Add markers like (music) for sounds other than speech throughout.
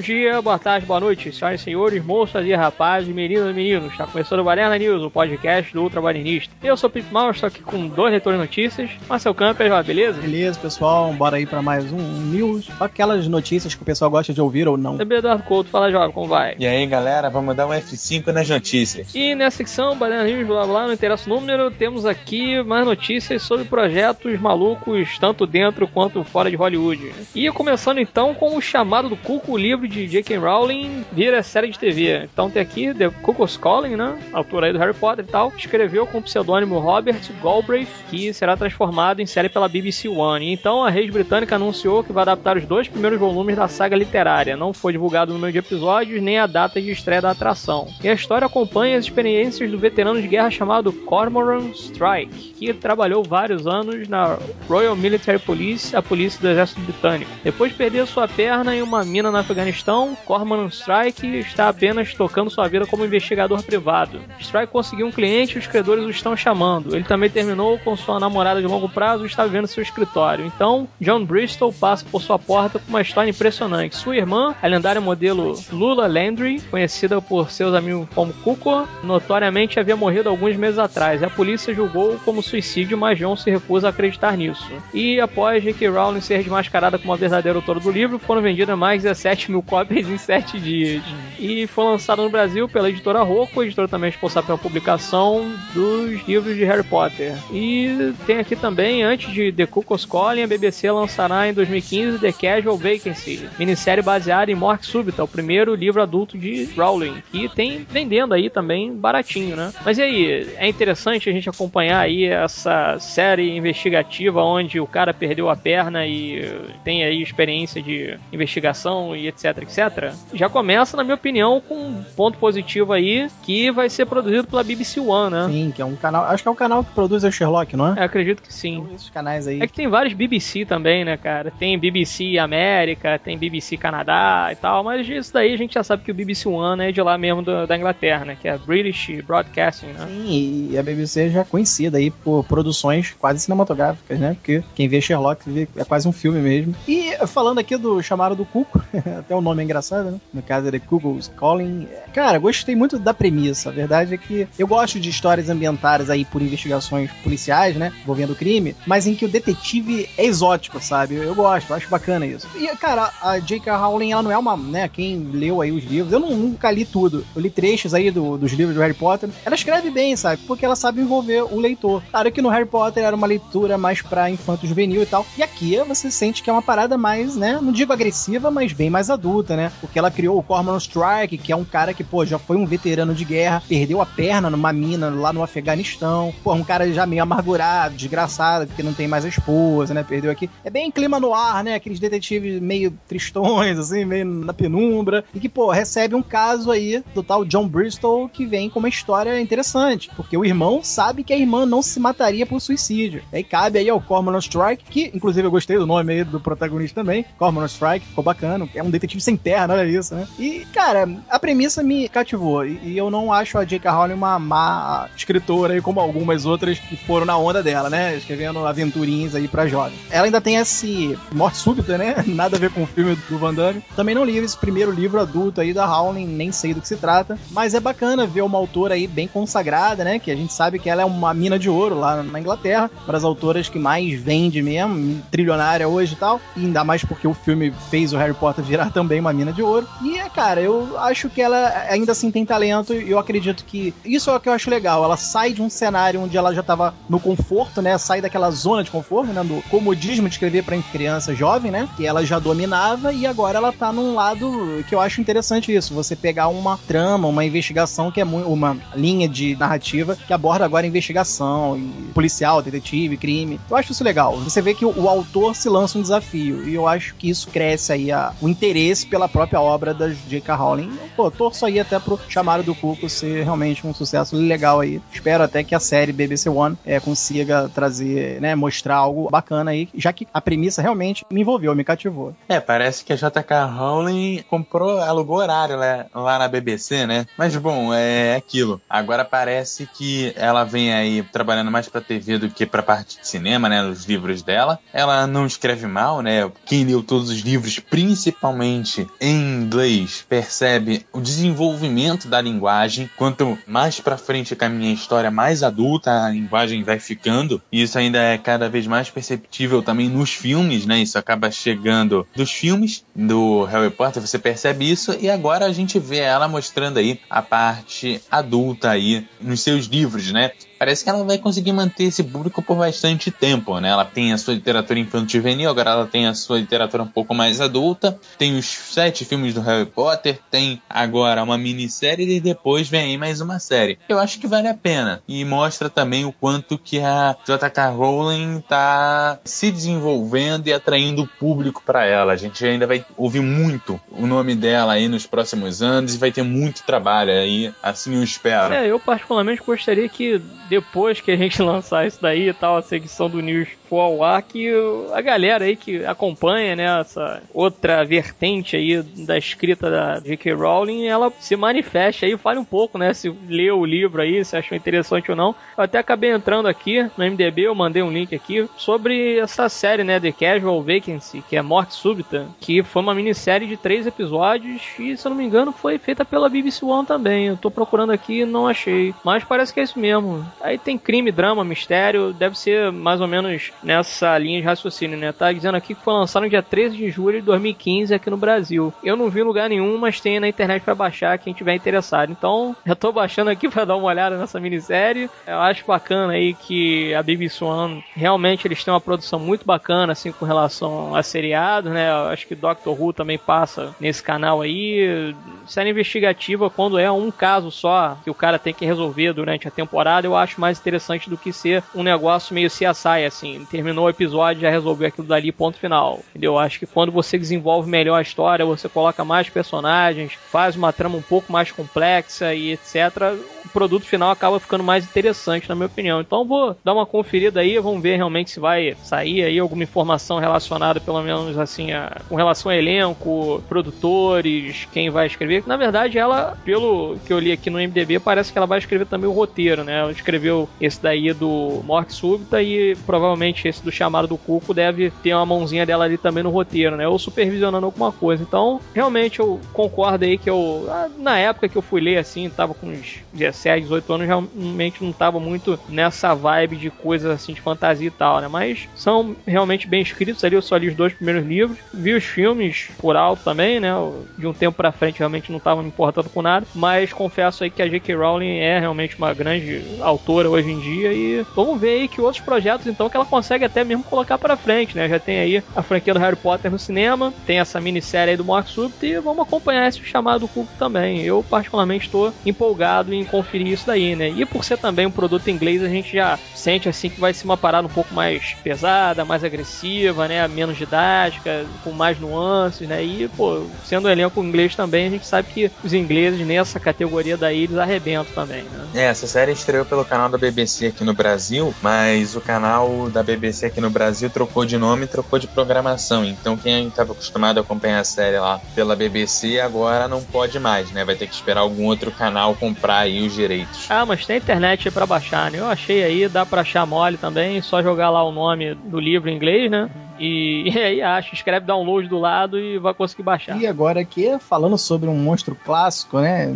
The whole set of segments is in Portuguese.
Bom dia, boa tarde, boa noite, senhoras e senhores, moças e rapazes, meninas e meninos. Está começando o Balerna News, o podcast do Ultra Balenista. Eu sou o Pip Mal, estou aqui com dois leitores de notícias. Marcel Camper, beleza? Beleza, pessoal, bora aí para mais um News. Aquelas notícias que o pessoal gosta de ouvir ou não. Também Eduardo Couto, fala Jovem, como vai? E aí, galera, vamos dar um F5 nas notícias. E nessa secção, Balerna News, blá blá, não interessa o número, temos aqui mais notícias sobre projetos malucos, tanto dentro quanto fora de Hollywood. E começando então com o chamado do Cuco, o livro de J.K. Rowling vira série de TV. Então tem aqui The Cuckoo's Calling, né? Autor aí do Harry Potter e tal. Escreveu com o pseudônimo Robert Galbraith, que será transformado em série pela BBC One. Então a rede britânica anunciou que vai adaptar os dois primeiros volumes da saga literária. Não foi divulgado o número de episódios nem a data de estreia da atração. E a história acompanha as experiências do veterano de guerra chamado Cormoran Strike, que trabalhou vários anos na Royal Military Police, a polícia do exército britânico. Depois de perder sua perna em uma mina no Afeganistão, Cormoran Strike está apenas tocando sua vida como investigador privado. Strike conseguiu um cliente e os credores o estão chamando. Ele também terminou com sua namorada de longo prazo e está vivendo seu escritório. Então, John Bristol passa por sua porta com uma história impressionante. Sua irmã, a lendária modelo Lula Landry, conhecida por seus amigos como Cuco, notoriamente havia morrido alguns meses atrás. A polícia julgou como suicídio, mas John se recusa a acreditar nisso. E após J.K. Rowling ser desmascarada como a verdadeira autora do livro, foram vendidas mais de 17 mil cópias em 7 dias. E foi lançado no Brasil pela editora Rocco, editora também é responsável pela publicação dos livros de Harry Potter. E tem aqui também, antes de The Cuckoo's Calling, a BBC lançará em 2015 The Casual Vacancy, minissérie baseada em Morte Súbita, o primeiro livro adulto de Rowling. E tem vendendo aí também baratinho, né? Mas e aí, é interessante a gente acompanhar aí essa série investigativa onde o cara perdeu a perna e tem aí experiência de investigação e etc, etc. Já começa, na minha opinião, com um ponto positivo aí, que vai ser produzido pela BBC One, né? Sim, que é um canal. Acho que é o canal que produz o Sherlock, não é? É, acredito que sim. Então, esses canais aí. É que tem vários BBC também, né, cara? Tem BBC América, tem BBC Canadá e tal, mas isso daí a gente já sabe que o BBC One é de lá mesmo do, da Inglaterra, né? Que é British Broadcasting, né? Sim, e a BBC já é conhecida aí por produções quase cinematográficas, né? Porque quem vê Sherlock vê, é quase um filme mesmo. E falando aqui do chamado do Cuco, (laughs) até o nome é engraçado, né? No caso é The Cuckoo's Calling. Cara, gostei muito da premissa. A verdade é que eu gosto de histórias ambientadas aí por investigações policiais, né? Envolvendo crime, mas em que o detetive é exótico, sabe? Eu, eu gosto, acho bacana isso. E, cara, a J.K. Rowling, ela não é uma, né? Quem leu aí os livros, eu não, nunca li tudo. Eu li trechos aí do, dos livros do Harry Potter. Ela escreve bem, sabe? Porque ela sabe envolver o leitor. Claro que no Harry Potter era uma leitura mais pra infanto juvenil e tal. E aqui você sente que é uma parada mais, né? Não digo agressiva, mas bem mais adulta, né? Porque ela criou o Cormoran Strike, que é um cara que, pô, já foi um veterano de guerra, perdeu a perna numa mina lá no Afeganistão. Pô, um cara já meio amargurado, desgraçado, porque não tem mais a esposa, né? Perdeu aqui. É bem clima no ar, né? Aqueles detetives meio tristões, assim, meio na penumbra. E que, pô, recebe um caso aí do tal John Bristol que vem com uma história interessante. Porque o irmão sabe que a irmã não se mataria por suicídio. Aí cabe aí ao Cormoran Strike, que inclusive eu gostei do nome aí do protagonista também. Cormoran Strike, ficou bacana. É um detetive sem perna, olha isso, né? E, cara, a premissa me cativou. E, eu não acho a J.K. Rowling uma má escritora aí, como algumas outras que foram na onda dela, né? Escrevendo aventurinhas aí pra jovem. Ela ainda tem esse morte súbita, né? (laughs) Nada a ver com o filme do Van Damme. Também não li esse primeiro livro adulto aí da Rowling, nem sei do que se trata. Mas é bacana ver uma autora aí bem consagrada, né? Que a gente sabe que ela é uma mina de ouro lá na Inglaterra. Uma das autoras que mais vende mesmo, trilionária hoje e tal. E ainda mais porque o filme fez o Harry Potter virar (laughs) também uma mina de ouro. E, cara, eu acho que ela ainda assim tem talento e eu acredito que isso é o que eu acho legal. Ela sai de um cenário onde ela já tava no conforto, né? Sai daquela zona de conforto, né? Do comodismo de escrever para criança jovem, né? Que ela já dominava e agora ela tá num lado que eu acho interessante isso. Você pegar uma trama, uma investigação que é muito. uma linha de narrativa que aborda agora investigação, policial, detetive, crime. Eu acho isso legal. Você vê que o, o autor se lança um desafio e eu acho que isso cresce aí a, o interesse pela própria obra da J.K. Rowling. Pô, torço aí até pro chamado do Cuco ser realmente um sucesso legal aí. Espero até que a série BBC One é, consiga trazer, né, mostrar algo bacana aí, já que a premissa realmente me envolveu, me cativou. É, parece que a J.K. Rowling comprou, alugou horário lá, lá na BBC, né? Mas bom, é aquilo. Agora parece que ela vem aí trabalhando mais pra TV do que pra parte de cinema, né? Os livros dela. Ela não escreve mal, né? Quem leu todos os livros, principalmente realmente em inglês percebe o desenvolvimento da linguagem. Quanto mais para frente caminha a história, mais adulta a linguagem vai ficando. E isso ainda é cada vez mais perceptível também nos filmes, né? Isso acaba chegando dos filmes do Harry Potter, você percebe isso e agora a gente vê ela mostrando aí a parte adulta aí nos seus livros, né? Parece que ela vai conseguir manter esse público por bastante tempo, né? Ela tem a sua literatura infantil juvenil, agora ela tem a sua literatura um pouco mais adulta, tem os sete filmes do Harry Potter, tem agora uma minissérie e depois vem aí mais uma série. Eu acho que vale a pena e mostra também o quanto que a J.K. Rowling tá se desenvolvendo e atraindo o público para ela. A gente ainda vai ouvir muito o nome dela aí nos próximos anos e vai ter muito trabalho aí, assim eu espero. É, eu particularmente gostaria que depois que a gente (laughs) lançar isso daí e tal, a secção do News for ao ar, que a galera aí que acompanha, né, essa outra vertente aí da escrita da J.K. Rowling, ela se manifeste aí, fale um pouco, né, se leu o livro aí, se achou interessante ou não. Eu até acabei entrando aqui no MDB, eu mandei um link aqui sobre essa série, né, The Casual Vacancy, que é Morte Súbita, que foi uma minissérie de três episódios e, se eu não me engano, foi feita pela BBC One também. Eu tô procurando aqui e não achei. Mas parece que é isso mesmo. Aí tem crime, drama, mistério, deve ser mais ou menos nessa linha de raciocínio, né? Tá dizendo aqui que foi lançado no dia 13 de julho de 2015 aqui no Brasil. Eu não vi lugar nenhum, mas tem na internet para baixar quem tiver interessado. Então, já tô baixando aqui (laughs) para dar uma olhada nessa minissérie. Eu acho bacana aí que a BBC One realmente eles têm uma produção muito bacana assim com relação a seriados, né? Eu acho que Doctor Who também passa nesse canal aí. Série investigativa quando é um caso só que o cara tem que resolver durante a temporada, eu acho mais interessante do que ser um negócio meio CSI assim terminou o episódio, já resolveu aquilo dali, ponto final. Entendeu? Acho que quando você desenvolve melhor a história, você coloca mais personagens, faz uma trama um pouco mais complexa e etc o produto final acaba ficando mais interessante, na minha opinião. Então vou dar uma conferida aí, vamos ver realmente se vai sair aí alguma informação relacionada, pelo menos assim, a, com relação a elenco, produtores, quem vai escrever. Na verdade, ela, pelo que eu li aqui no MDB, parece que ela vai escrever também o roteiro, né? Ela escreveu esse daí do Morte Súbita e provavelmente esse do Chamado do Cuco deve ter uma mãozinha dela ali também no roteiro, né? Ou supervisionando alguma coisa. Então, realmente eu concordo aí que eu, na época que eu fui ler assim, tava com uns 17, 18 anos, realmente não tava muito nessa vibe de coisas assim de fantasia e tal, né? Mas são realmente bem escritos ali. Eu só li os dois primeiros livros, vi os filmes por alto também, né? De um tempo pra frente realmente não tava me importando com nada, mas confesso aí que a J.K. Rowling é realmente uma grande autora hoje em dia e vamos ver aí que outros projetos então que ela consegue até mesmo colocar para frente, né? Já tem aí a franquia do Harry Potter no cinema, tem essa minissérie aí do Mark Súbito e vamos acompanhar esse chamado Cuco também. Eu particularmente estou empolgado em conferir isso daí, né? E por ser também um produto inglês, a gente já sente assim que vai ser uma parada um pouco mais pesada, mais agressiva, né? Menos didática, com mais nuances, né? E, pô, sendo um elenco inglês também, a gente sabe que os ingleses nessa categoria daí eles arrebentam também, né? É, essa série estreou pelo canal da BBC aqui no Brasil, mas o canal da BBC aqui no Brasil trocou de nome e trocou de programação. Então quem estava acostumado a acompanhar a série lá pela BBC agora não pode mais, né? Vai ter que esperar algum outro canal comprar aí os direitos. Ah, mas tem internet para baixar, né? Eu achei aí, dá para achar mole também, só jogar lá o nome do livro em inglês, né? E, (laughs) e aí acha, escreve download do lado e vai conseguir baixar. E agora aqui, falando sobre um monstro clássico, né?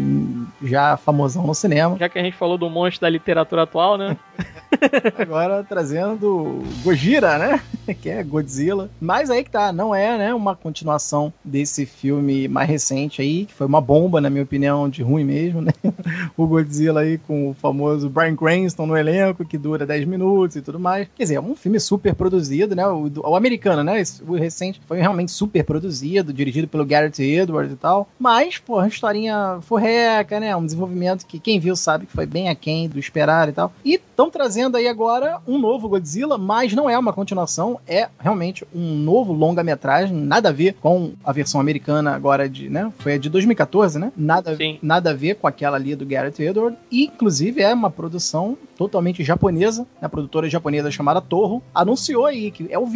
Já famosão no cinema. Já que a gente falou do monstro da literatura atual, né? (laughs) Agora trazendo Gojira, né? (laughs) Que é Godzilla. Mas aí que tá, não é, né, uma continuação desse filme mais recente aí, que foi uma bomba, na minha opinião, de ruim mesmo, né? O Godzilla aí com o famoso Brian Cranston no elenco, que dura 10 minutos e tudo mais. Quer dizer, é um filme super produzido, né? O, o americano, né? O recente foi realmente super produzido, dirigido pelo Garrett Edwards e tal. Mas, pô, uma historinha forreca, né? Um desenvolvimento que quem viu sabe que foi bem aquém do esperar e tal. E estão trazendo aí agora um novo Godzilla, mas não é uma continuação, é realmente um novo longa-metragem, nada a ver com a versão americana agora de, né? Foi a de 2014, né? Nada, nada a ver com aquela ali do Garrett Edwards. E, inclusive, é uma produção totalmente japonesa, a produtora japonesa chamada Torro, anunciou aí que é o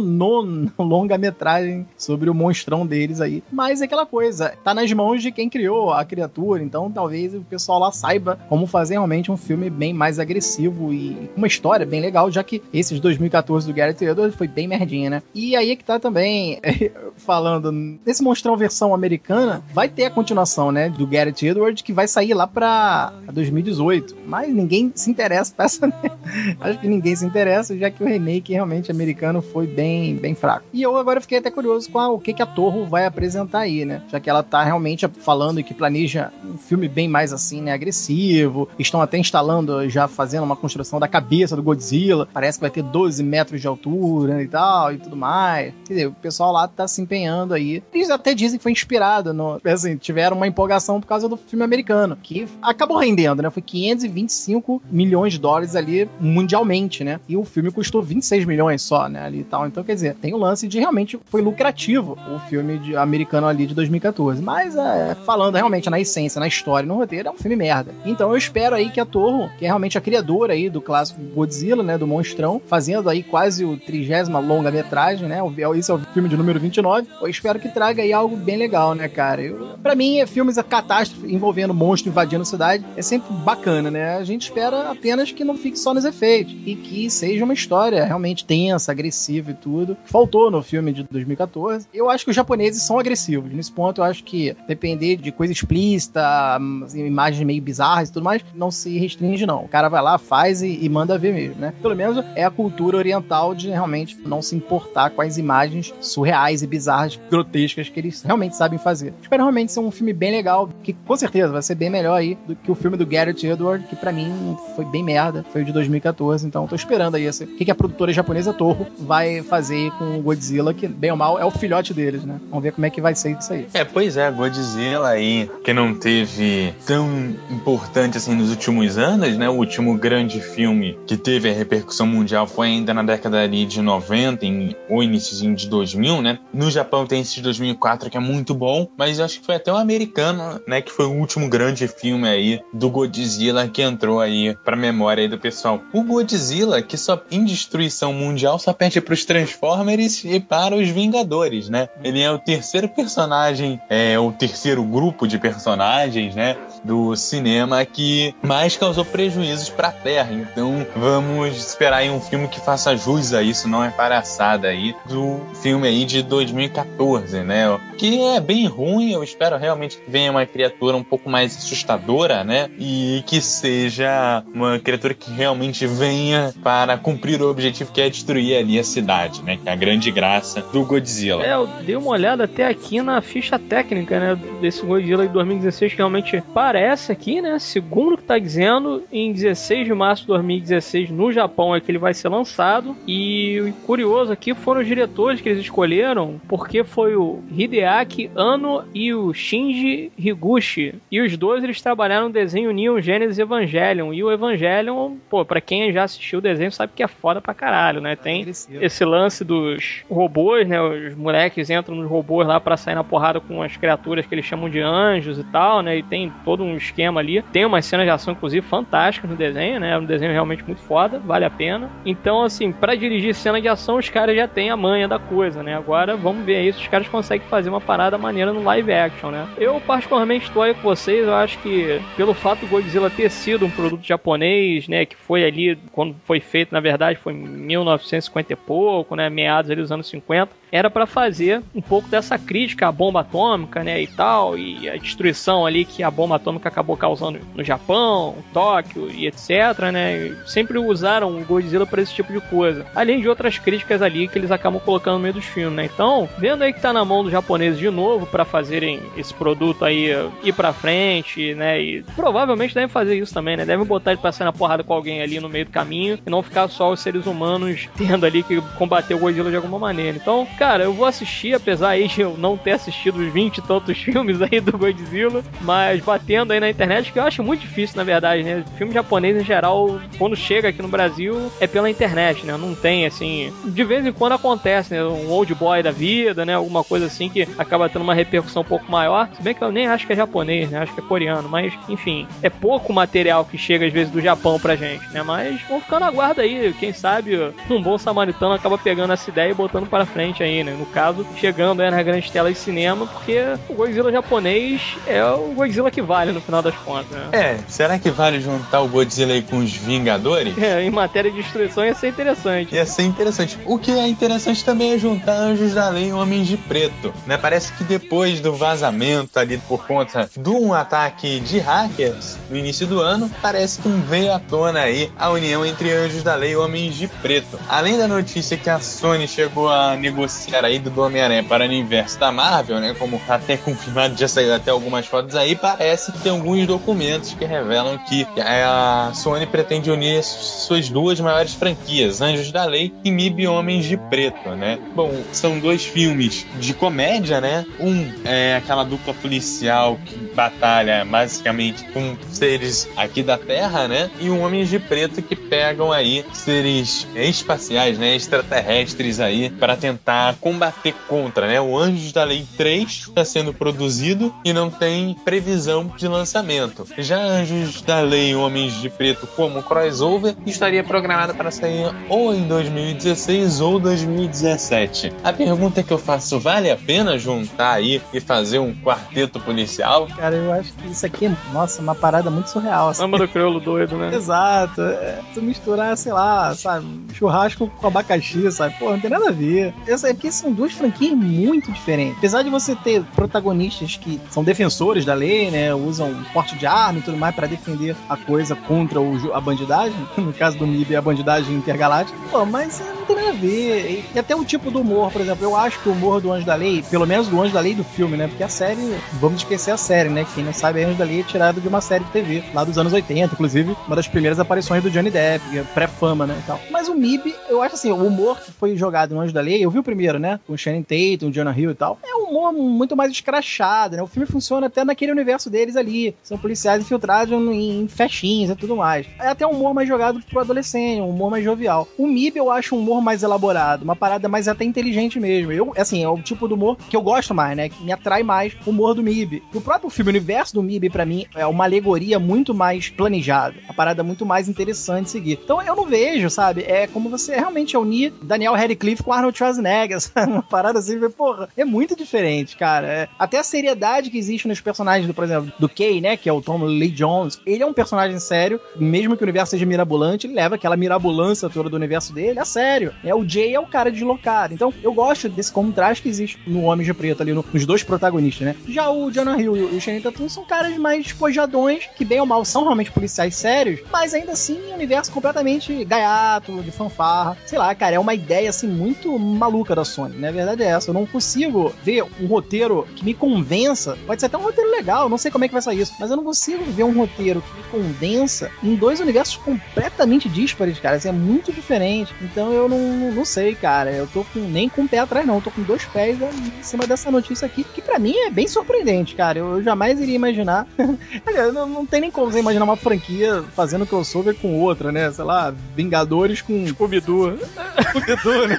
29 (laughs) longa-metragem sobre o monstrão deles aí. Mas é aquela coisa, tá nas mãos de quem criou a criatura, então talvez o pessoal lá saiba como fazer realmente um filme bem mais agressivo e uma história bem legal, já que esses 2014 do Gareth Edwards foi bem merdinha, né? E aí é que tá também (laughs) falando, nesse monstrão versão americana, vai ter a continuação, né, do Gareth Edwards, que vai sair lá pra 2018. Mas ninguém se interessa (laughs) pra. Né? Acho que ninguém se interessa, já que o remake realmente americano foi bem, bem fraco. E eu agora fiquei até curioso com a, o que, que a Torro vai apresentar aí, né? Já que ela tá realmente falando que planeja um filme bem mais assim, né? Agressivo. Estão até instalando, já fazendo uma construção da cabeça do Godzilla. Parece que vai ter 12 metros de altura e tal, e tudo mais. Quer dizer, o pessoal lá tá se empenhando aí. Eles até dizem que foi inspirado no. Assim, tiveram uma empolgação por causa do filme americano, que acabou rendendo, né? Foi 525 milhões de dólares ali mundialmente, né? E o filme custou 26 milhões só, né? Ali e tal. Então, quer dizer, tem o lance de realmente foi lucrativo o filme de, americano ali de 2014. Mas, é, falando realmente na essência, na história, no roteiro, é um filme merda. Então, eu espero aí que a Torro, que é realmente a criadora aí do clássico Godzilla, né? Do Monstrão, fazendo aí quase o trigésima longa-metragem, né? Esse é o filme de número 29. Eu espero que traga aí algo bem legal, né, cara? Eu, pra mim, é filmes a catástrofe envolvendo monstro invadindo a cidade é sempre bacana, né? A gente espera apenas que não fique só nos efeitos e que seja uma história realmente tensa, agressiva e tudo. Faltou no filme de 2014. Eu acho que os japoneses são agressivos. Nesse ponto, eu acho que depender de coisa explícita, assim, imagens meio bizarras e tudo mais, não se restringe, não. O cara vai lá, faz e, e manda ver mesmo, né? Pelo menos é a cultura oriental de realmente não se importar com as imagens surreais e bizarras, grotescas que eles realmente sabem fazer. Espero realmente ser um filme bem legal, que com certeza vai ser bem melhor aí do que o filme do Garrett Edward, que para mim foi bem merda, foi o de 2014, então tô esperando aí esse, o que, que a produtora japonesa Toho vai fazer com o Godzilla, que bem ou mal é o filhote deles, né? Vamos ver como é que vai ser isso aí. É, pois é, Godzilla aí, que não teve tão importante assim nos últimos anos, né? O último grande filme que teve a repercussão mundial foi ainda na década ali de 90, em, ou iníciozinho de 2000, né? No Japão tem esse de 2004 que é muito bom, mas acho que foi até o um americano, né? Que foi o último grande filme aí do Godzilla que entrou aí pra memória aí do pessoal. O Godzilla, que só em destruição mundial só perde pros Transformers e para os Vingadores, né? Ele é o terceiro personagem, é o terceiro grupo de personagens, né? Do cinema que mais causou prejuízos pra Terra. Então vamos esperar aí um filme que faça jus a isso, não é palhaçada aí, do filme aí de 2014, né? Que é bem ruim, eu espero realmente que venha uma criatura um pouco mais assustadora, né? E que seja uma criatura que realmente venha para cumprir o objetivo que é destruir ali a cidade, né? Que é a grande graça do Godzilla. É, eu dei uma olhada até aqui na ficha técnica, né? Desse Godzilla de 2016, que realmente parece aqui, né? Segundo o que tá dizendo, em 16 de março de 2016 no Japão é que ele vai ser lançado. E o curioso aqui foram os diretores que eles escolheram, porque foi o Hideaki Anno e o Shinji Higuchi. E os dois eles trabalharam no desenho Neon Genesis Evangelion. E o Evangelion, pô, pra quem já assistiu o desenho sabe que é foda pra caralho, né? Tem esse lance dos robôs, né? Os moleques entram nos robôs lá para sair na porrada com as criaturas que eles chamam de anjos e tal, né? E tem todo um esquema ali. Tem umas cenas de ação, inclusive, fantásticas no desenho, né? É um desenho realmente muito foda, vale a pena. Então, assim, para dirigir cena de ação, os caras já têm a manha da coisa, né? Agora, vamos ver aí se os caras conseguem fazer uma parada maneira no live action, né? Eu, particularmente, estou aí com vocês. Eu acho que, pelo fato do Godzilla ter sido um produto japonês, né? Que foi ali, quando foi feito, na verdade, foi em 1950 e pouco, né? Meados ali dos anos 50 era para fazer um pouco dessa crítica à bomba atômica, né, e tal, e a destruição ali que a bomba atômica acabou causando no Japão, Tóquio e etc, né? Sempre usaram o Godzilla para esse tipo de coisa. Além de outras críticas ali que eles acabam colocando no meio dos filmes, né? Então, vendo aí que tá na mão dos japoneses de novo para fazerem esse produto aí ir para frente, né? E provavelmente devem fazer isso também, né? Devem botar ele pra sair na porrada com alguém ali no meio do caminho e não ficar só os seres humanos (laughs) tendo ali que combater o Godzilla de alguma maneira. Então, cara, eu vou assistir, apesar aí de eu não ter assistido os 20 e tantos (laughs) filmes aí do Godzilla, mas debatendo aí na internet, que eu acho muito difícil, na verdade, né? Filme japonês em geral, quando chega aqui no Brasil, é pela internet, né? Não tem, assim. De vez em quando acontece, né? Um old boy da vida, né? Alguma coisa assim que acaba tendo uma repercussão um pouco maior. Se bem que eu nem acho que é japonês, né? Acho que é coreano. Mas, enfim, é pouco material que chega às vezes do Japão pra gente, né? Mas vamos ficar na guarda aí. Quem sabe um bom samaritano acaba pegando essa ideia e botando para frente aí, né? No caso, chegando aí nas grandes telas de cinema, porque o Godzilla japonês é o Godzilla que vale no final das contas, né? É, será que vale juntar o Godzilla aí com os Vingadores? É, em matéria de destruição ia ser interessante. Ia ser interessante. O que é interessante também é juntar Anjos da Lei e Homens de Preto, né? Parece que depois do vazamento ali por conta de um ataque de hackers no início do ano, parece que veio à tona aí a união entre Anjos da Lei e Homens de Preto. Além da notícia que a Sony chegou a negociar aí do Homem-Aranha para o universo da Marvel, né? Como tá até (laughs) confirmado, já saiu até algumas fotos aí, parece tem alguns documentos que revelam que a Sony pretende unir suas duas maiores franquias, Anjos da Lei e MIB Homens de Preto, né? Bom, são dois filmes de comédia, né? Um é aquela dupla policial que batalha basicamente com seres aqui da Terra, né? E um Homens de Preto que pegam aí seres espaciais, né? Extraterrestres aí para tentar combater contra, né? O Anjos da Lei 3 está sendo produzido e não tem previsão de lançamento. Já Anjos da Lei Homens de Preto como crossover estaria programado para sair ou em 2016 ou 2017. A pergunta que eu faço, vale a pena juntar aí e fazer um quarteto policial? Cara, eu acho que isso aqui, nossa, uma parada muito surreal. Assim. Samba do crioulo doido, né? (laughs) Exato. É, tu misturar, sei lá, sabe, churrasco com abacaxi, sabe? Pô, não tem nada a ver. Eu sei, porque são duas franquias muito diferentes. Apesar de você ter protagonistas que são defensores da lei, né? Usam porte de arma e tudo mais para defender a coisa contra o, a bandidagem. (laughs) No caso do MIB, a bandidagem intergaláctica. Pô, mas não tem nada a ver. E até o tipo do humor, por exemplo, eu acho que o humor do Anjo da Lei, pelo menos do Anjo da Lei do filme, né? Porque a série, vamos esquecer a série, né? Quem não sabe, Anjo da Lei é tirado de uma série de TV, lá dos anos 80, inclusive, uma das primeiras aparições do Johnny Depp, é pré-fama, né? E tal. Mas o MIB, eu acho assim, o humor que foi jogado no Anjo da Lei, eu vi o primeiro, né? Com o Shannon Tatum, o Jonah Hill e tal. É um humor muito mais escrachado, né? O filme funciona até naquele universo deles ali. São policiais infiltrados em festinhas e tudo mais. É até um humor mais jogado pro adolescente, um humor mais jovial. O MIB eu acho um humor mais elaborado, uma parada mais até inteligente mesmo. Eu, assim, é o tipo do humor que eu gosto mais, né? Que me atrai mais o humor do MIB. O próprio filme, o universo do MIB, para mim, é uma alegoria muito mais planejada. Uma parada muito mais interessante de seguir. Então eu não vejo, sabe? É como você realmente unir Daniel Radcliffe com Arnold Schwarzenegger, (laughs) sabe? Uma parada assim, porra, é muito diferente, cara. É, até a seriedade que existe nos personagens, do, por exemplo, do Kay, né? Que é o Tom Lee Jones. Ele é um personagem sério, mesmo que o universo seja mirabolante, ele leva aquela mirabolância toda do universo dele a sério. É, o Jay é o cara deslocado. Então, eu gosto desse contraste que existe no Homem de Preto ali, no, nos dois protagonistas, né? Já o Jonah Hill e o Shane Tatum são caras mais despojadões, que bem ou mal são realmente policiais sérios, mas ainda assim, um universo completamente gaiato, de fanfarra. Sei lá, cara, é uma ideia assim muito maluca da Sony, né? A verdade é essa. Eu não consigo ver um roteiro que me convença. Pode ser até um roteiro legal, não sei como é que vai isso, mas eu não consigo ver um roteiro que me condensa em dois universos completamente díspares, cara. Assim, é muito diferente. Então eu não, não sei, cara. Eu tô com, nem com o pé atrás, não. Eu tô com dois pés em cima dessa notícia aqui, que para mim é bem surpreendente, cara. Eu, eu jamais iria imaginar. (laughs) não, não tem nem como você imaginar uma franquia fazendo crossover com outra, né? Sei lá, Vingadores com Scooby-Doo. (laughs) Scooby-Doo, né?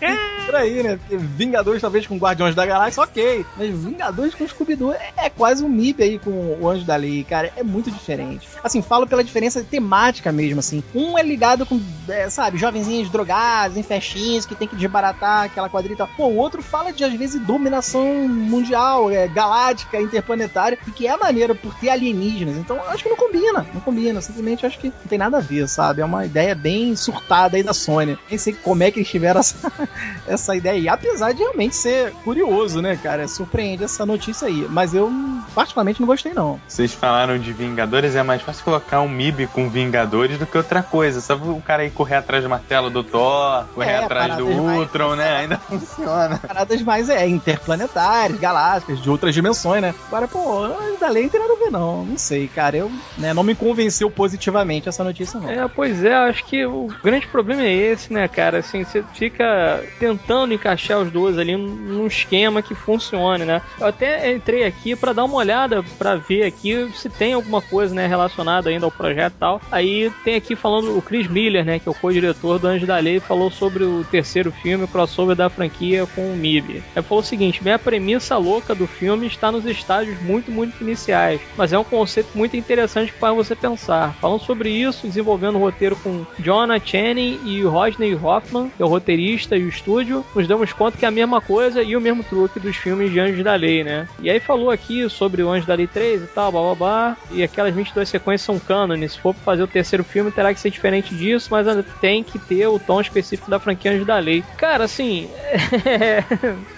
(laughs) Por aí, né? Porque Vingadores talvez com Guardiões da Galáxia, ok. Mas Vingadores com Scooby-Doo é, é, quase um MIB aí com o Anjo da Lei, cara. É muito diferente. Assim, falo pela diferença temática mesmo, assim. Um é ligado com, é, sabe, jovenzinhos drogados, em festinhas, que tem que desbaratar aquela quadrilha. Pô, o outro fala de, às vezes, dominação mundial, é, galáctica, interplanetária, e que é maneira por ter alienígenas. Então, acho que não combina. Não combina. Simplesmente acho que não tem nada a ver, sabe? É uma ideia bem surtada aí da Sony. Nem sei como é que eles tiveram essa, (laughs) essa ideia aí. Apesar de realmente ser curioso, né, cara? Surpreende essa notícia aí. Mas eu, particularmente, não gostei, não. Vocês falaram de Vingadores, é mais fácil colocar um MIB com Vingadores do que outra coisa. Só o cara aí correr atrás do martelo do Thor, correr é, atrás do Ultron, mais... né? (laughs) Ainda funciona. Paradas mais é, interplanetárias, galácticas, de outras dimensões, né? Agora, pô, da lei não tem nada a ver, não. Não sei, cara. Eu né, não me convenceu positivamente essa notícia, não. É, pois é, acho que o grande problema é esse, né, cara? Assim, você fica tentando encaixar os dois ali num esquema que funcione, né? Eu até entrei aqui para dar uma olhada para ver aqui se tem alguma coisa, né, relacionada ainda ao projeto e tal. Aí tem aqui falando o Chris Miller, né, que é o co-diretor do Anjo da Lei, falou sobre o terceiro filme, o crossover da franquia com o MIB. Ele falou o seguinte: minha premissa louca do filme está nos estágios muito, muito iniciais, mas é um conceito muito interessante para você pensar. Falando sobre isso, desenvolvendo o roteiro com Jonah Channing e Rodney Hoffman, que é o roteirista e o estúdio, nos damos conta que é a mesma coisa e o mesmo truque dos filmes de Anjos da Lei, né? E aí falou aqui sobre o Anjo da Lei 3 e tal, blá blá blá, e aquelas 22 sequências são canon. Se for fazer o terceiro filme, terá que ser diferente disso, mas tem que ter o tom específico da franquia Anjos da Lei. Cara, assim. (laughs)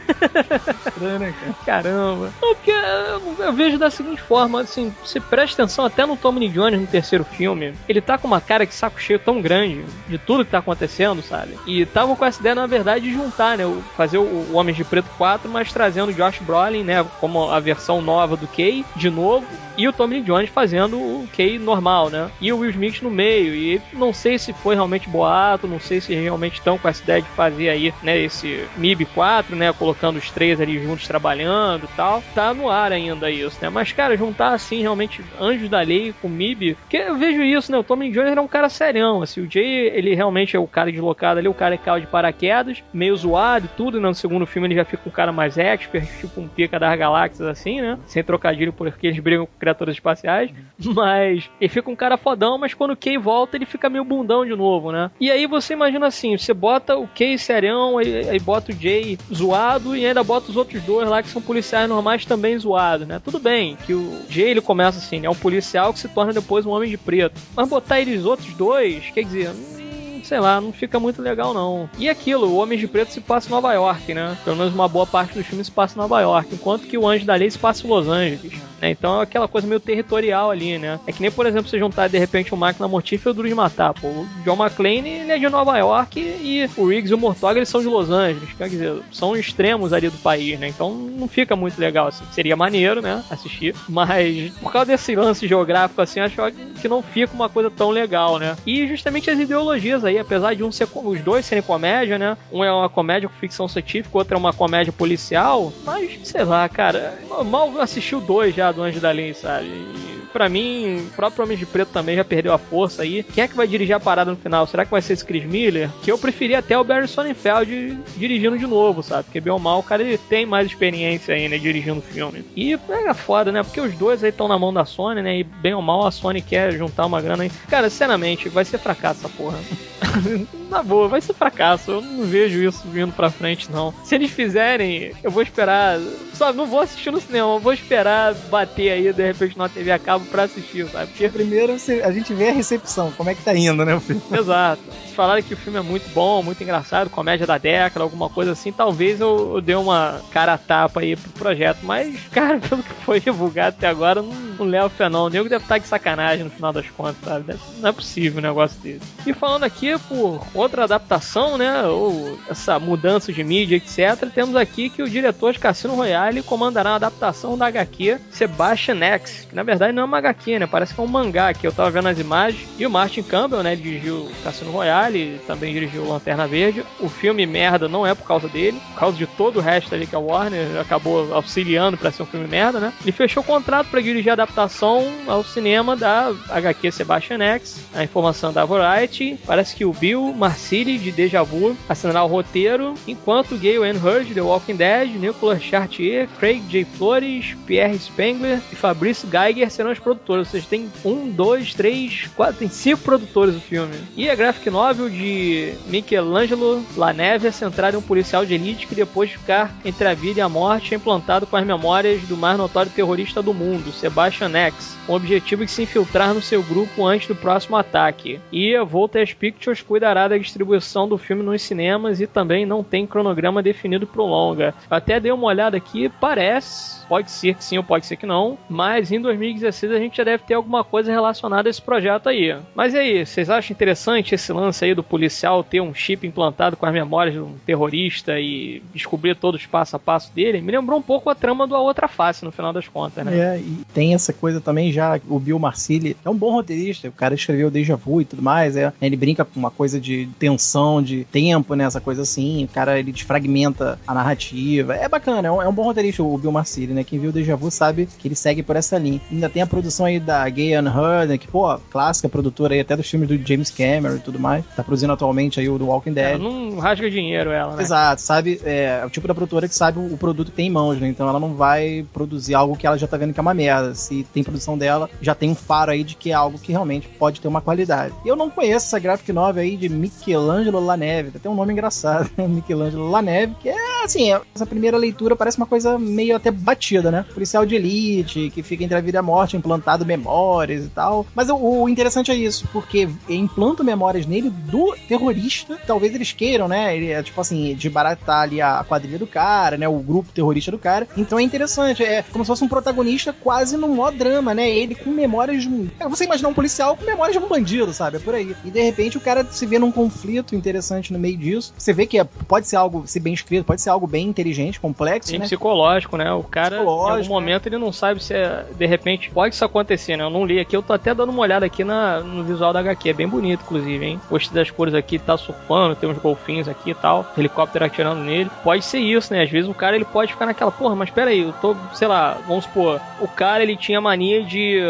Né, Caramba. Não, porque eu, eu, vejo da seguinte forma, assim, você presta atenção até no Tommy Jones no terceiro filme, ele tá com uma cara de saco cheio tão grande de tudo que tá acontecendo, sabe? E tava com essa ideia, na verdade, de juntar, né? Fazer o, o Homens de Preto 4, mas trazendo o Josh Brolin, né? Como a versão nova do Kay, de novo, e o Tommy Jones fazendo o Kay normal, né? E o Will Smith no meio. E não sei se foi realmente boato, não sei se realmente estão com essa ideia de fazer aí, né, esse MIB 4, né? Colocando os três ali juntos trabalhando e tal. Tá no ar ainda isso, né? Mas, cara, juntar assim realmente Anjos da Lei com MIB, porque eu vejo isso, né? O Tommy Jones era um cara serião, assim. O Jay, ele realmente é o cara deslocado ali, o cara que caiu de paraquedas, meio zoado e tudo, né? No segundo filme ele já fica um cara mais expert, tipo um pica das galáxias, assim, né? Sem trocadilho, porque eles brigam com criaturas espaciais. Mas ele fica um cara fodão, mas quando o Kay volta, ele fica meio bundão de novo, né? E aí você imagina assim: você bota o Kay serião, aí, aí bota o Jay zoado e ainda bota os outros dois lá que são policiais normais também zoados, né? Tudo bem que o Jay ele começa assim, é um policial que se torna depois um homem de preto. Mas botar eles outros dois, quer dizer, hum, sei lá, não fica muito legal não. E aquilo, o Homem de Preto se passa em Nova York, né? Pelo menos uma boa parte do filme se passa em Nova York, enquanto que o Anjo da Lei se passa em Los Angeles. Né? Então é aquela coisa meio territorial ali, né? É que nem, por exemplo, você juntar de repente o um Máquina Mortífera e o Duro de Matar. Pô, o John McClane ele é de Nova York e o Riggs e o Mortog eles são de Los Angeles. Quer dizer, são extremos ali do país, né? Então não fica muito legal assim. Seria maneiro, né? Assistir. (laughs) Mas por causa desse lance geográfico assim, acho que não fica uma coisa tão legal, né? E justamente as ideologias aí, apesar de um ser, os dois serem comédia, né? Um é uma comédia com ficção científica, outro é uma comédia policial. Mas, sei lá, cara, mal assistiu dois já do Anjo da Lei, sabe? E pra mim, o próprio Homem de Preto também já perdeu a força aí. Quem é que vai dirigir a parada no final? Será que vai ser esse Chris Miller? Que eu preferia até o Barry Sonnenfeld dirigindo de novo, sabe? Porque bem ou mal, o cara ele tem mais experiência aí, né, dirigindo filme. E pega foda, né? Porque os dois aí estão na mão da Sony, né? E bem ou mal a Sony quer juntar uma grana aí. Cara, sinceramente, vai ser fracasso essa porra. (laughs) na boa, vai ser fracasso. Eu não vejo isso vindo pra frente, não. Se eles fizerem, eu vou esperar. Sabe, não vou assistir no cinema, eu vou esperar bater aí, de repente, na TV a cabo pra assistir, sabe? Porque primeiro a gente vê a recepção, como é que tá indo, né, o filme? (laughs) Exato. Se falarem que o filme é muito bom, muito engraçado, comédia da década, alguma coisa assim, talvez eu, eu dê uma cara a tapa aí pro projeto. Mas, (laughs) cara, pelo que foi divulgado até agora, não, não leva fé não. O nego deve estar de sacanagem no final das contas, sabe? Não é possível um negócio desse. E falando aqui por outra adaptação, né? Ou essa mudança de mídia, etc., temos aqui que o diretor de Cassino Royale comandará a adaptação da HQ Sebastian X, que na verdade não é uma HQ, né? Parece que é um mangá que eu tava vendo as imagens. E o Martin Campbell, né? Dirigiu Cassino Royale, também dirigiu Lanterna Verde. O filme merda não é por causa dele, por causa de todo o resto ali que a Warner acabou auxiliando para ser um filme merda, né? Ele fechou o contrato para dirigir a adaptação ao cinema da HQ Sebastian X. A informação da Variety. Parece que o Bill Marsili, de Deja Vu, assinará o roteiro, enquanto Gale Anne Hurd, The Walking Dead, Nicolas Chartier, Craig J. Flores, Pierre Spengler e Fabrício Geiger serão os produtores. Seja, tem um, dois, três, quatro, tem cinco produtores do filme. E a graphic novel de Michelangelo Laneve é centrada em um policial de elite que depois de ficar entre a vida e a morte é implantado com as memórias do mais notório terrorista do mundo, Sebastian X, com o objetivo de se infiltrar no seu grupo antes do próximo ataque. E a Voltage Pictures cuidará da distribuição do filme nos cinemas e também não tem cronograma definido pro longa. Até dei uma olhada aqui, parece Pode ser que sim ou pode ser que não. Mas em 2016 a gente já deve ter alguma coisa relacionada a esse projeto aí. Mas e aí, vocês acham interessante esse lance aí do policial ter um chip implantado com as memórias de um terrorista e descobrir todos os passo a passo dele? Me lembrou um pouco a trama do A Outra Face, no final das contas, né? É, e tem essa coisa também já, o Bill Marsili é um bom roteirista, o cara escreveu Deja Vu e tudo mais, é, ele brinca com uma coisa de, tensão, de tempo, né? Essa coisa assim. O cara, ele desfragmenta a narrativa. É bacana, é um, é um bom roteirista o Bill Marcilli, né? Quem viu o Deja Vu sabe que ele segue por essa linha. Ainda tem a produção aí da Gay Unheard, né? Que, pô, clássica produtora aí até dos filmes do James Cameron e tudo mais. Tá produzindo atualmente aí o do Walking Dead. Ela não rasga dinheiro, ela, né? Exato, sabe? É, é o tipo da produtora que sabe o, produto que tem em mãos, né? Então ela não vai produzir algo que ela já tá vendo que é uma merda. Se tem produção dela, já tem um faro aí de que é algo que realmente pode ter uma qualidade. E eu não conheço essa graphic novel aí de Michelangelo Laneve, tem um nome engraçado, (laughs) né? Michelangelo Laneve, que é assim, essa primeira leitura parece uma coisa meio até batida, né? Policial de elite, que fica entre a vida e a morte, implantado memórias e tal. Mas o, o interessante é isso, porque implantam memórias nele do terrorista, talvez eles queiram, né? Ele é tipo assim, de baratar ali a quadrilha do cara, né? O grupo terrorista do cara. Então é interessante, é como se fosse um protagonista quase num mó drama, né? Ele com memórias de um. É, você imaginar um policial com memórias de um bandido, sabe? É por aí. E de repente o cara se vê num conflito interessante no meio disso. Você vê que é, pode ser algo, se bem escrito, pode ser algo bem inteligente, complexo. Sim, né? psicológico, né? O cara, em algum Psicológico, momento, ele não sabe se é, de repente pode isso acontecer, né? Eu não li aqui, eu tô até dando uma olhada aqui na, no visual da HQ. É bem bonito, inclusive, hein? Gostei das cores aqui, tá surfando, tem uns golfinhos aqui e tal, helicóptero atirando nele. Pode ser isso, né? Às vezes o cara ele pode ficar naquela, porra, mas pera aí, eu tô, sei lá, vamos supor, o cara ele tinha mania de.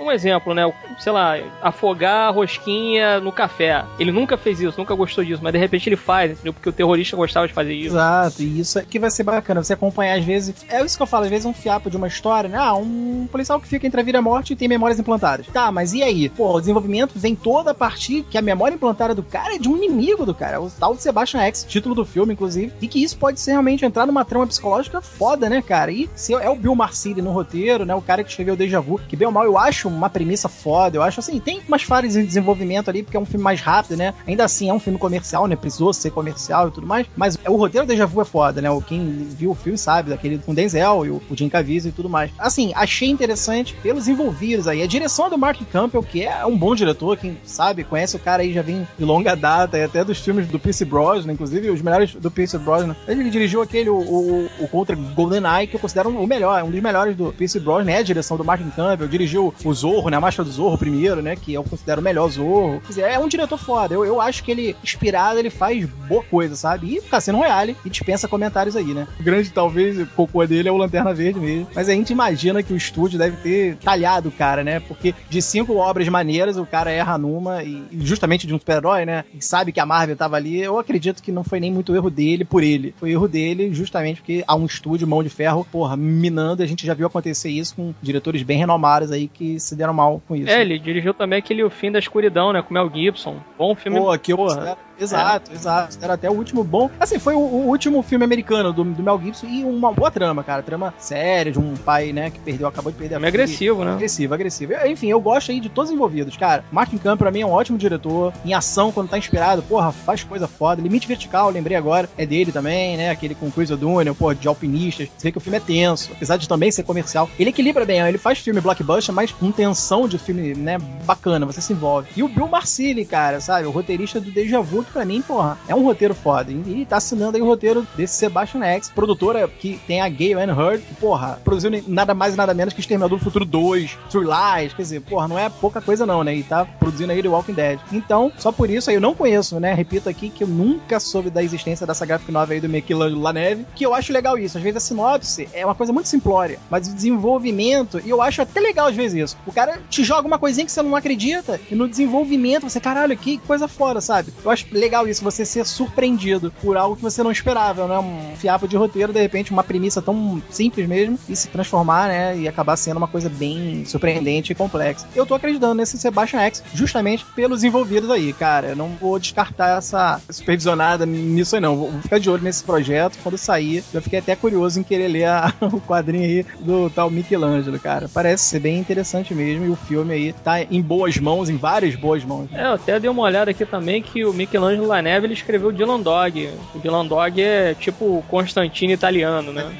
Um exemplo, né? Sei lá, afogar a rosquinha no café. Ele nunca fez isso, nunca gostou disso, mas de repente ele faz, entendeu? Porque o terrorista gostava de fazer isso. Exato, e isso é que vai ser bacana, você acompanhar às vezes. É isso que eu falo, às vezes um fiapo de uma história, né? Ah, um policial que fica entre a vida e a morte e tem memórias implantadas. Tá, mas e aí? Pô, o desenvolvimento vem toda a partir que a memória implantada do cara é de um inimigo do cara, o tal de Sebastian X, título do filme, inclusive, e que isso pode ser realmente entrar numa trama psicológica foda, né, cara? E se é o Bill Marcilli no roteiro, né? O cara que escreveu Deja Vu, que bem ou mal eu acho uma premissa foda, eu acho assim, tem umas falhas em desenvolvimento ali, porque é um filme mais rápido, né? Ainda assim, é um filme comercial, né? Precisou ser comercial e tudo mais, mas o roteiro Deja Vu é foda, né? Quem viu o filme sabe, daquele com Denzel e o, Jim Caviezel e tudo mais. Assim, achei interessante pelos envolvidos aí. A direção é do Mark Campbell, que é um bom diretor, quem sabe, conhece o cara aí, já vem de longa data, e até dos filmes do Pierce Brosnan, inclusive os melhores do Pierce Brosnan. Ele dirigiu aquele, o, o, o Contra GoldenEye, que eu considero o melhor, um dos melhores do Pierce Brosnan, é a direção do Mark Campbell, dirigiu o Zorro, né, a Máscara do Zorro primeiro, né, que eu considero o melhor Zorro. Quer dizer, é um diretor foda, eu, eu acho que ele, inspirado, ele faz boa coisa, sabe? E tá sendo um reale, e dispensa comentários aí, né? O grande, talvez, o cocô dele é o Lanterna Verde mesmo, mas a gente imagina que o estúdio deve ter talhado o cara, né? Porque de cinco obras maneiras, o cara erra numa, e e justamente de um super-herói, né? E sabe que a Marvel tava ali, eu acredito que não foi nem muito erro dele por ele. Foi erro dele justamente porque há um estúdio, mão de ferro, porra, minando, a gente já viu acontecer isso com diretores bem renomados aí que se deram mal com isso. É, ele dirigiu também aquele O Fim da Escuridão, né? Com Mel Gibson. Bom filme. Pô, que eu porra. Exato, exato. Era até o último bom. Assim, foi o, o último filme americano do, do Mel Gibson e uma boa trama, cara. Trama séria de um pai, né, que perdeu, acabou de perder a filha. agressivo, né? Agressivo, agressivo. Enfim, eu gosto aí de todos os envolvidos, cara. Martin Campbell, pra mim, é um ótimo diretor. Em ação, quando tá inspirado, porra, faz coisa foda. Limite Vertical, lembrei agora, é dele também, né? Aquele com Chris O'Donnell, porra, de alpinistas. Você vê que o filme é tenso, apesar de também ser comercial. Ele equilibra bem, ele faz filme blockbuster, mas com tensão de filme, né, bacana, você se envolve. E o Bill Marcilli, cara, sabe? O roteirista do Deja Vu, pra mim, porra, é um roteiro foda. E tá assinando aí o roteiro desse Sebastian X, produtora que tem a Gay Anne Hurd, que, porra, produziu nada mais e nada menos que Exterminador do Futuro 2, True Lies, quer dizer, porra, não é pouca coisa não, né? E tá produzindo aí The Walking Dead. Então, só por isso aí eu não conheço, né? Repito aqui que eu nunca soube da existência dessa graphic novel aí do Michelangelo Laneve, que eu acho legal isso. Às vezes a sinopse é uma coisa muito simplória, mas o desenvolvimento, e eu acho até legal às vezes isso. O cara te joga uma coisinha que você não acredita, e no desenvolvimento você, caralho, que coisa fora, sabe? Eu acho legal isso, você ser surpreendido por algo que você não esperava, né? Um fiapo de roteiro, de repente, uma premissa tão simples mesmo, e se transformar, né? E acabar sendo uma coisa bem surpreendente e complexa. Eu tô acreditando nesse Sebastian X, justamente pelos envolvidos aí, cara. Eu não vou descartar essa supervisionada nisso aí, não. Vou ficar de olho nesse projeto. Quando sair, eu fiquei até curioso em querer ler a- (laughs) o quadrinho aí do tal Michelangelo, cara. Parece ser bem interessante mesmo, e o filme aí tá em boas mãos, em várias boas mãos. É, eu até dei uma olhada aqui também que o Michelangelo Laneve ele escreveu Dylan Dog. O Dylan Dog é tipo o Constantino italiano, né?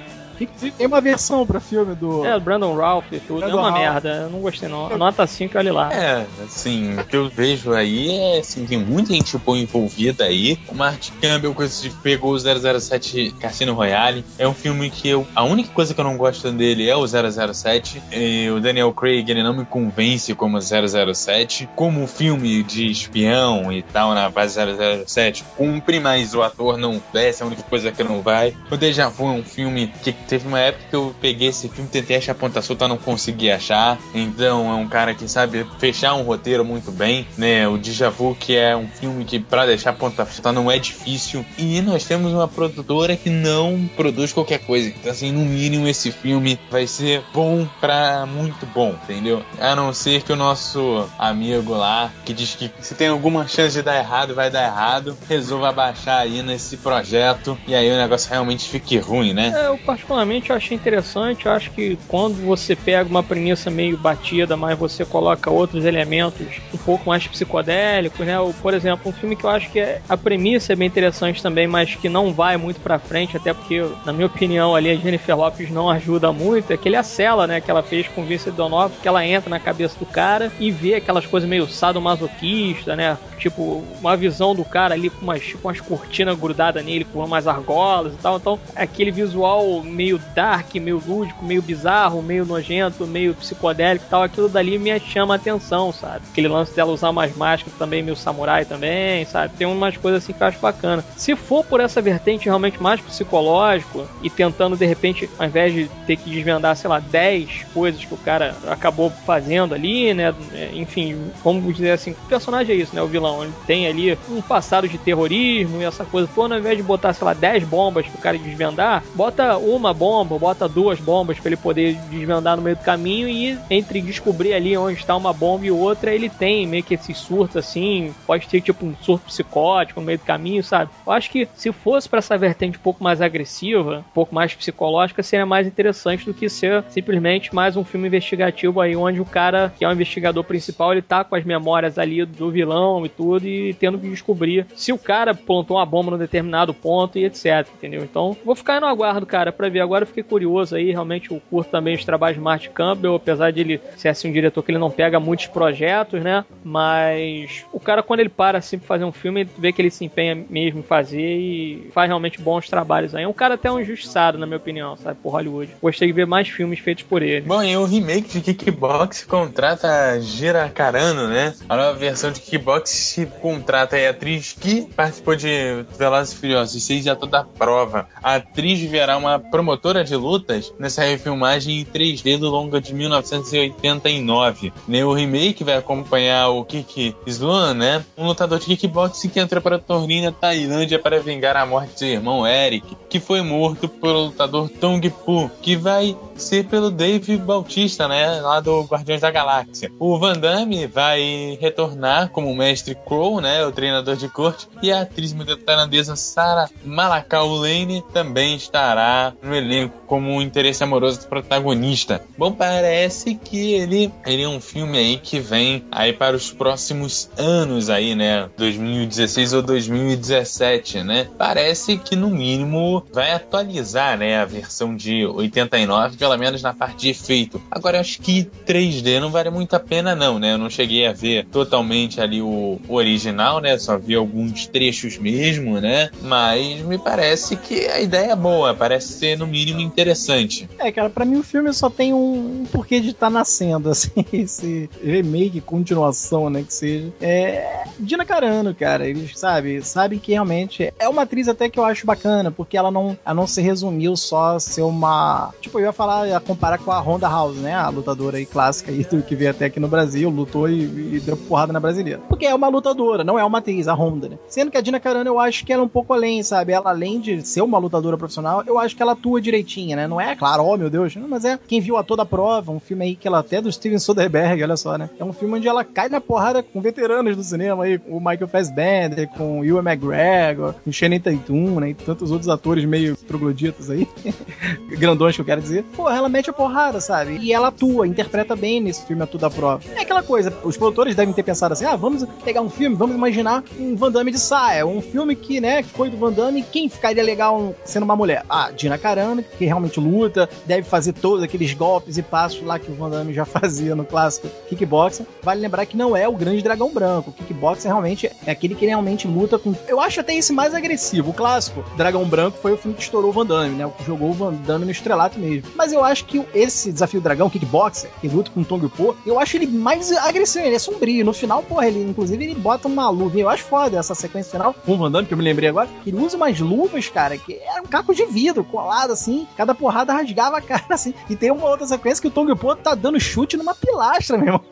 Inclusive tem uma versão pra filme do. É, Brandon Ralph e tudo. Brandon é uma Ralph. merda. Eu não gostei não. Nota 5 ali lá. É, assim, o que eu vejo aí é assim, tem muita gente boa envolvida aí. O Mark Campbell coisa pegou o 007 Cassino Royale. É um filme que eu. A única coisa que eu não gosto dele é o 007. E o Daniel Craig, ele não me convence como 007. Como um filme de espião e tal na base 007 cumpre, mas o ator não desce, é a única coisa que não vai. O Deja Vu é um filme que teve uma época que eu peguei esse filme, tentei achar ponta solta, não consegui achar. Então é um cara que sabe fechar um roteiro muito bem, né? O Deja Vu, que é um filme que para deixar ponta solta não é difícil. E nós temos uma produtora que não produz qualquer coisa. Então, assim, no mínimo, esse filme vai ser bom pra muito bom, entendeu? A não ser que o nosso amigo lá, que diz que se tem alguma chance de dar errado, vai dar errado, resolva baixar aí nesse projeto e aí o negócio realmente fique ruim, né? É, eu particularmente achei interessante. Eu acho que quando você pega uma premissa meio batida, mas você coloca outros elementos um pouco mais psicodélicos, né? Por exemplo, um filme que eu acho que é, a premissa é bem interessante também, mas que não vai muito pra frente, até porque, na minha opinião, ali a Jennifer Lopes não ajuda muito, é aquele A Cela, né? Que ela fez com o Vincent D'Onofrio, que ela entra na cabeça do cara e vê aquelas coisas meio sadomasoquista, né? Tipo, uma visão do cara ali com umas, com umas cortinas grudadas nele, com umas argolas e tal. Então, aquele visual meio dark, meio lúdico, meio bizarro, meio nojento, meio psicodélico e tal, aquilo dali me chama a atenção, sabe? Aquele lance dela usar umas máscaras também, meio samurai também, sabe? Tem umas coisas assim que eu acho bacana. Se for por essa vertente realmente mais psicológico e tentando, de repente, ao invés de ter que desvendar, sei lá, 10 coisas que o cara acabou fazendo ali, né? Enfim, vamos dizer assim, o personagem é isso, né? O vilão. Ele tem ali um passado de terrorismo e essa coisa. Pô, ao invés de botar, sei lá, 10 bombas pro cara desvendar, bota uma bomba, bota duas bombas para ele poder desvendar no meio do caminho e entre descobrir ali onde está uma bomba e outra, ele tem meio que esses surtos assim, pode ter tipo um surto psicótico no meio do caminho, sabe? Eu acho que se fosse para essa vertente um pouco mais agressiva, um pouco mais psicológica, seria mais interessante do que ser simplesmente mais um filme investigativo aí onde o cara, que é o investigador principal, ele tá com as memórias ali do vilão e tudo e tendo que descobrir se o cara plantou uma bomba num determinado ponto e etc, entendeu? Então, vou ficar no aguardo, cara, para ver. Agora eu fiquei curioso aí, realmente eu curto também os trabalhos de Martin Campbell, apesar de ele ser assim um diretor que ele não pega muitos projetos, né? Mas o cara quando ele para assim pra fazer um filme, vê que ele se empenha mesmo em fazer e faz realmente bons trabalhos aí. É um cara até um injustiçado, na minha opinião, sabe, por Hollywood. Gostei de ver mais filmes feitos por ele. Bom, e o remake de Kickbox contrata Gira Carano, né? A nova versão de Kickbox se contrata a atriz que participou de Velozes e Furiosos 6 já toda a prova. A atriz verá uma promotora de lutas nessa refilmagem em 3D do longa de 1989. Né? O remake vai acompanhar o Kiki Sloan, né? Um lutador de kickboxing que entra para a torneio na Tailândia para vingar a morte de seu irmão Eric, que foi morto pelo lutador Tong Po, que vai ser pelo Dave Bautista, né? Lá do Guardiões da Galáxia. O Van Damme vai retornar como mestre Crow, né? O treinador de corte. E a atriz tailandesa Sarah Malakau Lane também estará no elenco como um interesse amoroso do protagonista. Bom, parece que ele, ele é um filme aí que vem aí para os próximos anos aí, né? 2016 ou 2017, né? Parece que no mínimo vai atualizar, né? A versão de 89, pelo menos na parte de efeito. Agora, acho que 3D não vale muito a pena não, né? Eu não cheguei a ver totalmente ali o, original, né? Só vi alguns trechos mesmo, né? Mas me parece que a ideia é boa, parece ser no mínimo interessante. É, cara, para mim o filme só tem um, um porquê de estar tá nascendo, (laughs) assim, esse remake, continuação, né, que seja. É Dina Carano, cara, eles, sabe, sabem que realmente é uma atriz até que eu acho bacana, porque ela não, ela não se resumiu só a ser uma, tipo, eu ia falar, ia comparar com a Honda House, né, a lutadora aí clássica aí, que veio até aqui no Brasil, lutou e, e deu porrada na brasileira. Porque é uma lutadora, não é uma atriz, a Honda, né? Sendo que a Dina Carano eu acho que ela é um pouco além, sabe? Ela além de ser uma lutadora profissional, eu acho que ela atua direitinha, né? Não é, claro, oh meu Deus, mas é quem viu a toda prova, um filme aí que ela até do Steven Soderbergh, olha só, né? É um filme onde ela cai na porrada com veteranos do cinema aí, o Michael Fassbender, com o Ewan McGregor, com Shannon Tatum, né? E tantos outros atores meio trogloditas aí, (laughs) grandões que eu quero dizer. Porra, ela mete a porrada, sabe? E ela atua, interpreta bem nesse filme a toda prova. É aquela coisa, os produtores devem ter pensado assim, ah, vamos pegar um filme, vamos imaginar um Van Damme de saia, um filme que, né, foi do Van Damme, quem ficaria legal sendo uma mulher? Ah, Dina Carano Carano, que realmente luta, deve fazer todos aqueles golpes e passos lá que o Van Damme já (laughs) fazia no clássico Kickboxer. Vale lembrar que não é o grande dragão branco. O Kickboxer realmente é aquele que realmente luta com. Eu acho até esse mais agressivo. O clássico Dragão Branco foi o filme que estourou o Van Damme, né? Jogou o Van Damme no estrelato mesmo. Mas eu acho que esse desafio dragão, Kickboxer, que luta com o Tong Po, eu acho ele mais agressivo, ele é sombrio. No final, porra, ele inclusive ele bota uma luva. Eu acho foda essa sequência final com o Van Damme, que eu me lembrei agora. Ele usa umas luvas, cara, que era um caco de vidro colado assim. Cada porrada rasgava a cara (laughs) assim. E tem uma outra sequência que o Tong Po tá dando chute numa pilastra, (laughs) meu irmão.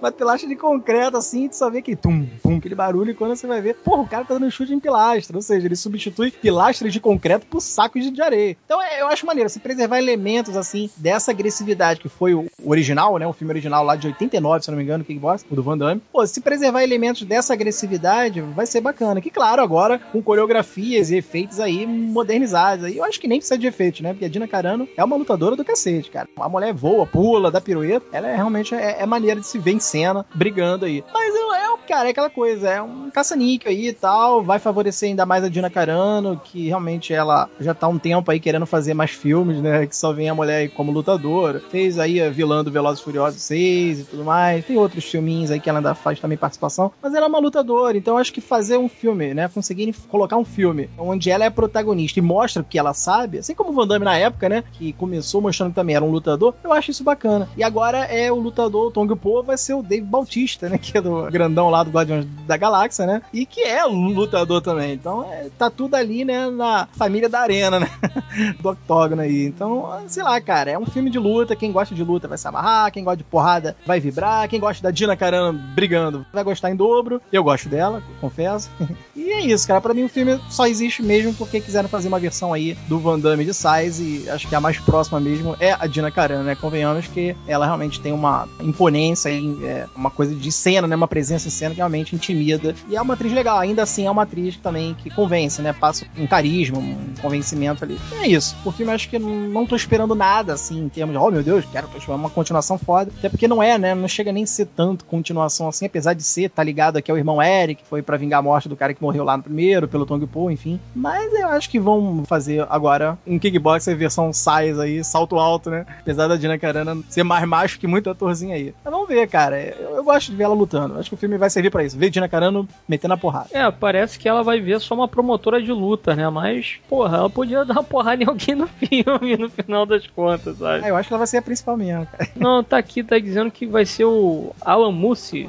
uma pilastra de concreto assim, tu só vê que tum, pum, aquele barulho. E quando você vai ver, porra, o cara tá dando chute em pilastra. Ou seja, ele substitui pilastras de concreto por sacos de areia. Então é, eu acho maneiro, se preservar elementos assim dessa agressividade que foi o original, né? O filme original lá de 89, se não me engano, Kickbox, o do Van Damme. Pô, se preservar elementos dessa agressividade, vai ser bacana. Que claro, agora com coreografias e efeitos aí modernizados. Aí eu acho que nem precisa de efeitos, né? Porque a Dina Carano é uma lutadora do cacete, cara. A mulher voa, pula, dá pirueta. Ela é realmente é, é maneira de se ver em cena, brigando aí. Mas é, cara, é aquela coisa, é um caça-níquel aí e tal. Vai favorecer ainda mais a Dina Carano, que realmente ela já tá um tempo aí querendo fazer mais filmes, né? Que só vem a mulher como lutadora. Fez aí a vilã do Velozes Furiosos 6 e tudo mais. Tem outros filminhos aí que ela ainda faz também participação. Mas ela é uma lutadora, então acho que fazer um filme, né? Conseguirem colocar um filme onde ela é protagonista e mostra o que ela sabe, assim como o Van Damme na época, né? Que começou mostrando que também era um lutador, eu acho isso bacana. E agora é o lutador, o Tong Po, vai ser o Dave Bautista, né? (laughs) Que é do grandão lá do Guardiões da Galáxia, né? E que é um lutador também. Então é, tá tudo ali, né? Na família da arena, né? (laughs) do octógono aí. Então, sei lá, cara, é um filme de luta. Quem gosta de luta vai se amarrar, quem gosta de porrada vai vibrar, quem gosta da Dina Carano brigando vai gostar em dobro. Eu gosto dela, confesso. (laughs) e é isso, cara. Pra mim o filme só existe mesmo porque quiseram fazer uma versão aí do Van Damme de Size e acho que a mais próxima mesmo é a Dina Carano, né? Convenhamos que ela realmente tem uma imponência é, uma coisa de cena, né? Uma presença em cena que realmente intimida. E é uma atriz legal, ainda assim é uma atriz também que convence, né? Passa um carisma, um convencimento ali. E é isso. O filme acho que não tô esperando nada, assim, em termos de, oh meu Deus, quero uma continuação foda. Até porque não é, né? Não chega nem a ser tanto continuação assim, apesar de ser, tá ligado aqui ao irmão Eric, que foi para vingar a morte do cara que morreu lá no primeiro, pelo Tong Po, enfim. Mas eu acho que vão fazer agora um kickboxer versão size aí, salto alto, né? Apesar da Dina Carana ser mais macho que muito atorzinho aí. Mas vamos ver, cara. Eu, eu gosto de ver ela lutando. Acho que o filme vai servir para isso. Ver Dina Carano metendo a porrada. É, parece que ela vai ver só uma promotora de luta, né? Mas, porra, ela podia dar uma porrada em alguém no (laughs) filme, no final das contas, sabe? É, eu acho que ela vai ser a principal mesmo, cara. (laughs) Não, tá aqui, tá dizendo que vai ser o Alan Mussi.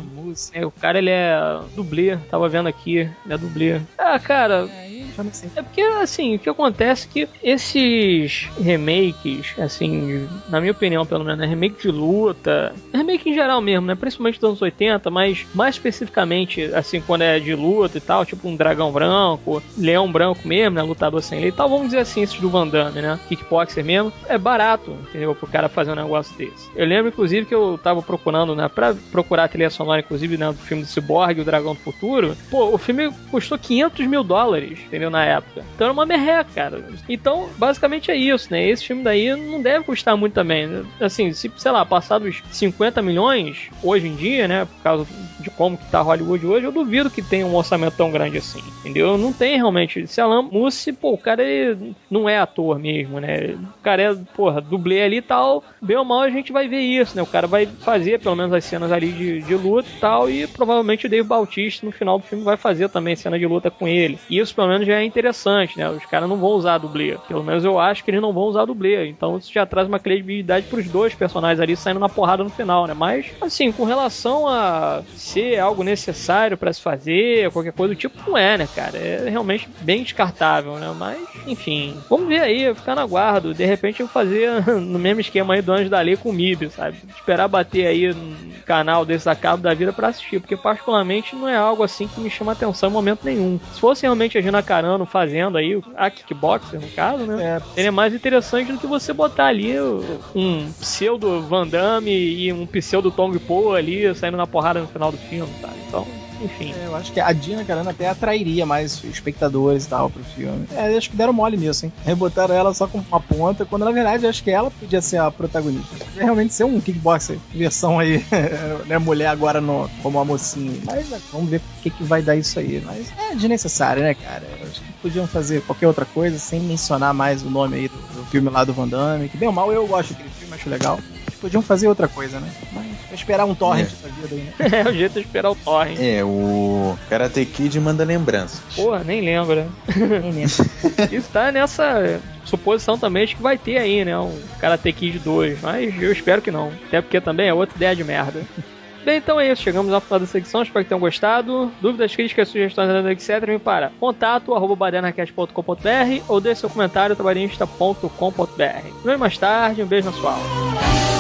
É, o cara, ele é dublê. Tava vendo aqui, ele é dublê. Ah, cara... É porque, assim, o que acontece é que esses remakes, assim, na minha opinião, pelo menos, né? remake de luta, remake em geral mesmo, né? Principalmente dos anos 80, mas mais especificamente, assim, quando é de luta e tal, tipo um dragão branco, leão branco mesmo, né? Lutador sem lei e tal, vamos dizer assim, esses do Van Damme, né? Kickboxer mesmo, é barato, entendeu? Pro cara fazer um negócio desse. Eu lembro, inclusive, que eu tava procurando, né? Pra procurar a trilha sonora, inclusive, né? Do filme do Cyborg, o Dragão do Futuro. Pô, o filme custou 500 mil dólares, entendeu? Na época. Então era uma merreca, cara. Então, basicamente é isso, né? Esse filme daí não deve custar muito também. Né? Assim, se, sei lá, passados 50 milhões, hoje em dia, né? Por causa de como que tá Hollywood hoje, eu duvido que tenha um orçamento tão grande assim, entendeu? Não tem realmente. Se Alan Mussi, pô, o cara ele não é ator mesmo, né? O cara é, porra, dublê ali e tal. Bem ou mal a gente vai ver isso, né? O cara vai fazer pelo menos as cenas ali de, de luta e tal, e provavelmente o Dave Bautista no final do filme vai fazer também cena de luta com ele. Isso pelo menos já é interessante, né? Os caras não vão usar dublê. Pelo menos eu acho que eles não vão usar dublê. Então isso já traz uma credibilidade pros dois personagens ali saindo na porrada no final, né? Mas, assim, com relação a ser algo necessário para se fazer, qualquer coisa do tipo, não é, né, cara? É realmente bem descartável, né? Mas, enfim, vamos ver aí, ficar na guarda. De repente eu fazer (laughs) no mesmo esquema aí do Anjo da Lei com o MIB, sabe? Esperar bater aí no canal desse da Cabo da Vida para assistir, porque particularmente não é algo assim que me chama atenção em momento nenhum. Se fosse realmente a Gina Carano fazendo aí, a kickboxer no caso, né? É. Ele é mais interessante do que você botar ali um pseudo Van Damme e um pseudo Tong Po ali saindo na porrada no final do filme, tá? Então, enfim. É, eu acho que a Dina Carano até atrairia mais espectadores e tal pro filme. É, acho que deram mole nisso, hein? (laughs) Rebotaram ela só com uma ponta, quando na verdade acho que ela podia ser a protagonista. Realmente ser um kickboxer, versão aí, (laughs) né? Mulher agora no, como a mocinha. Mas né, vamos ver o que, que vai dar isso aí. Mas é desnecessário, né, cara? Eu acho que podiam fazer qualquer outra coisa sem mencionar mais o nome aí do, do filme lá do Van Damme, que bem ou mal eu gosto daquele filme, acho legal. Podiam fazer outra coisa, né? Mas esperar um torrent é. da vida aí, né? (laughs) é, o jeito de esperar o torrent. É, o Karate Kid manda lembranças. Porra, nem lembra. nem lembra. (laughs) Isso tá nessa suposição também de que vai ter aí, né? Um Karate Kid 2, mas eu espero que não. Até porque também é outra ideia de merda. Bem, então é isso. Chegamos ao final da secção. Espero que tenham gostado. Dúvidas, críticas, sugestões, etc. Me para contato arroba ou deixe seu comentário trabalhista.com.br. Vem mais tarde. Um beijo na sua alma.